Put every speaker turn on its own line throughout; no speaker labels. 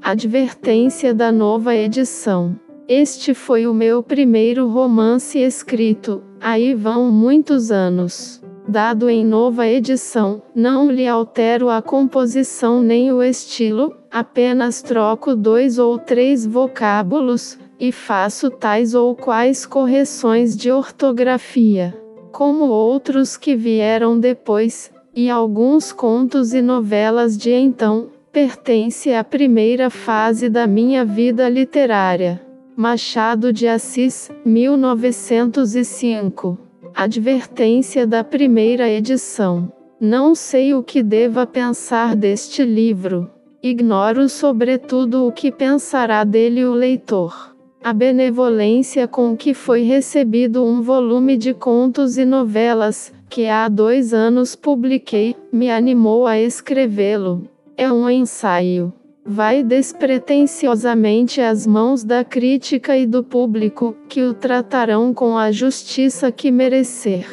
Advertência da nova edição. Este foi o meu primeiro romance escrito, aí vão muitos anos. Dado em nova edição, não lhe altero a composição nem o estilo, apenas troco dois ou três vocábulos, e faço tais ou quais correções de ortografia. Como outros que vieram depois, e alguns contos e novelas de então, pertence à primeira fase da minha vida literária. Machado de Assis, 1905. Advertência da primeira edição. Não sei o que deva pensar deste livro. Ignoro sobretudo o que pensará dele o leitor. A benevolência com que foi recebido um volume de contos e novelas, que há dois anos publiquei, me animou a escrevê-lo. É um ensaio. Vai despretensiosamente às mãos da crítica e do público, que o tratarão com a justiça que merecer.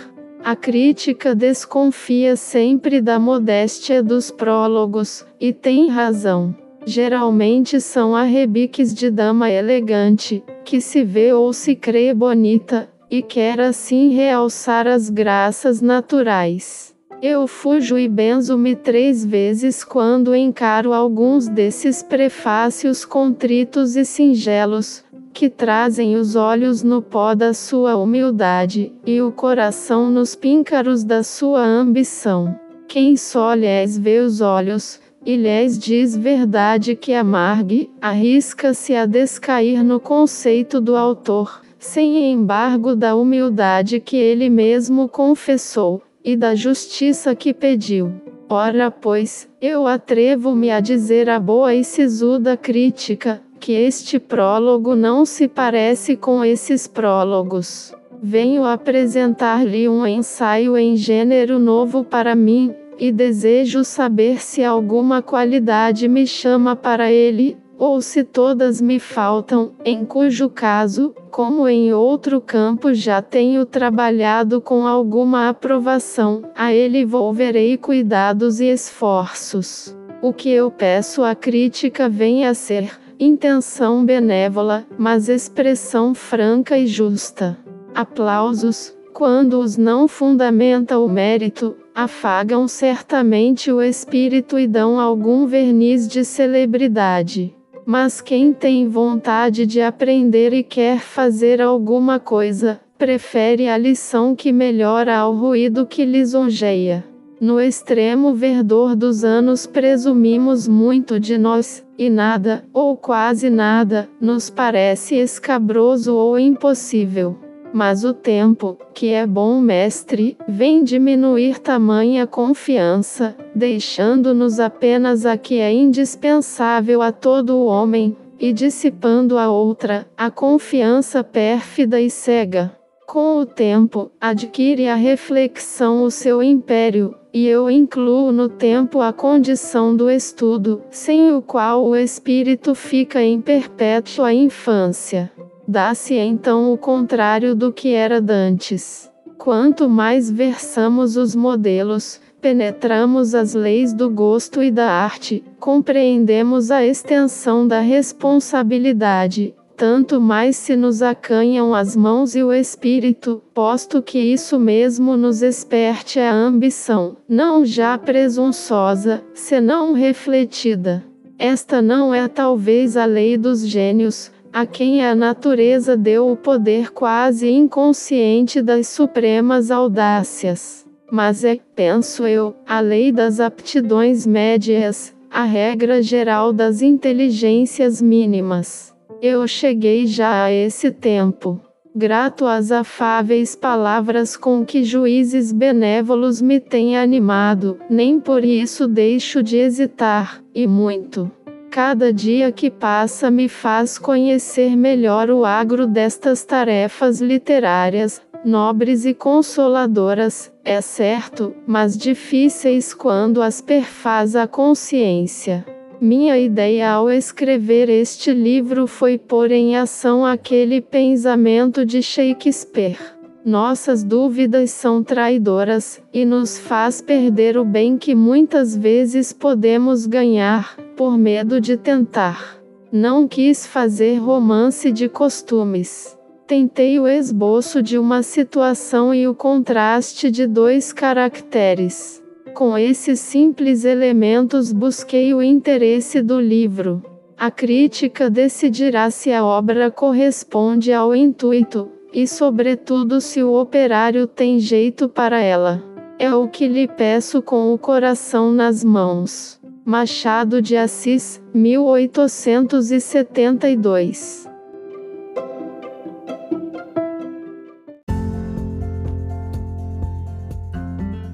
A crítica desconfia sempre da modéstia dos prólogos, e tem razão. Geralmente são arrebiques de dama elegante, que se vê ou se crê bonita, e quer assim realçar as graças naturais. Eu fujo e benzo-me três vezes quando encaro alguns desses prefácios contritos e singelos, que trazem os olhos no pó da sua humildade, e o coração nos píncaros da sua ambição. Quem só lhes vê os olhos, e lhes diz verdade que amargue, arrisca-se a descair no conceito do autor, sem embargo da humildade que ele mesmo confessou e da justiça que pediu. Ora, pois, eu atrevo-me a dizer a boa e sisuda crítica, que este prólogo não se parece com esses prólogos. Venho apresentar-lhe um ensaio em gênero novo para mim, e desejo saber se alguma qualidade me chama para ele, ou se todas me faltam, em cujo caso, como em outro campo já tenho trabalhado com alguma aprovação, a ele volverei cuidados e esforços. O que eu peço à crítica vem a ser intenção benévola, mas expressão franca e justa. Aplausos, quando os não fundamenta o mérito, afagam certamente o espírito e dão algum verniz de celebridade. Mas quem tem vontade de aprender e quer fazer alguma coisa, prefere a lição que melhora ao ruído que lisonjeia. No extremo verdor dos anos presumimos muito de nós, e nada, ou quase nada, nos parece escabroso ou impossível. Mas o tempo, que é bom mestre, vem diminuir tamanha confiança, deixando-nos apenas a que é indispensável a todo o homem, e dissipando a outra, a confiança pérfida e cega. Com o tempo, adquire a reflexão o seu império, e eu incluo no tempo a condição do estudo, sem o qual o espírito fica em perpétua infância. Dá-se então o contrário do que era dantes. Quanto mais versamos os modelos, penetramos as leis do gosto e da arte, compreendemos a extensão da responsabilidade, tanto mais se nos acanham as mãos e o espírito, posto que isso mesmo nos esperte a ambição, não já presunçosa, senão refletida. Esta não é talvez a lei dos gênios, a quem a natureza deu o poder quase inconsciente das supremas audácias. Mas é, penso eu, a lei das aptidões médias, a regra geral das inteligências mínimas. Eu cheguei já a esse tempo. Grato às afáveis palavras com que juízes benévolos me têm animado, nem por isso deixo de hesitar, e muito. Cada dia que passa me faz conhecer melhor o agro destas tarefas literárias, nobres e consoladoras, é certo, mas difíceis quando as perfaz a consciência. Minha ideia ao escrever este livro foi pôr em ação aquele pensamento de Shakespeare. Nossas dúvidas são traidoras e nos faz perder o bem que muitas vezes podemos ganhar, por medo de tentar. Não quis fazer romance de costumes. Tentei o esboço de uma situação e o contraste de dois caracteres. Com esses simples elementos busquei o interesse do livro. A crítica decidirá se a obra corresponde ao intuito, e, sobretudo, se o operário tem jeito para ela. É o que lhe peço com o coração nas mãos. Machado de Assis, 1872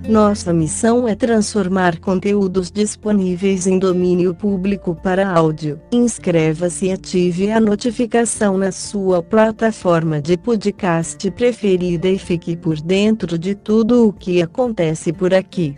Nossa missão é transformar conteúdos disponíveis em domínio público para áudio. Inscreva-se e ative a notificação na sua plataforma de podcast preferida e fique por dentro de tudo o que acontece por aqui.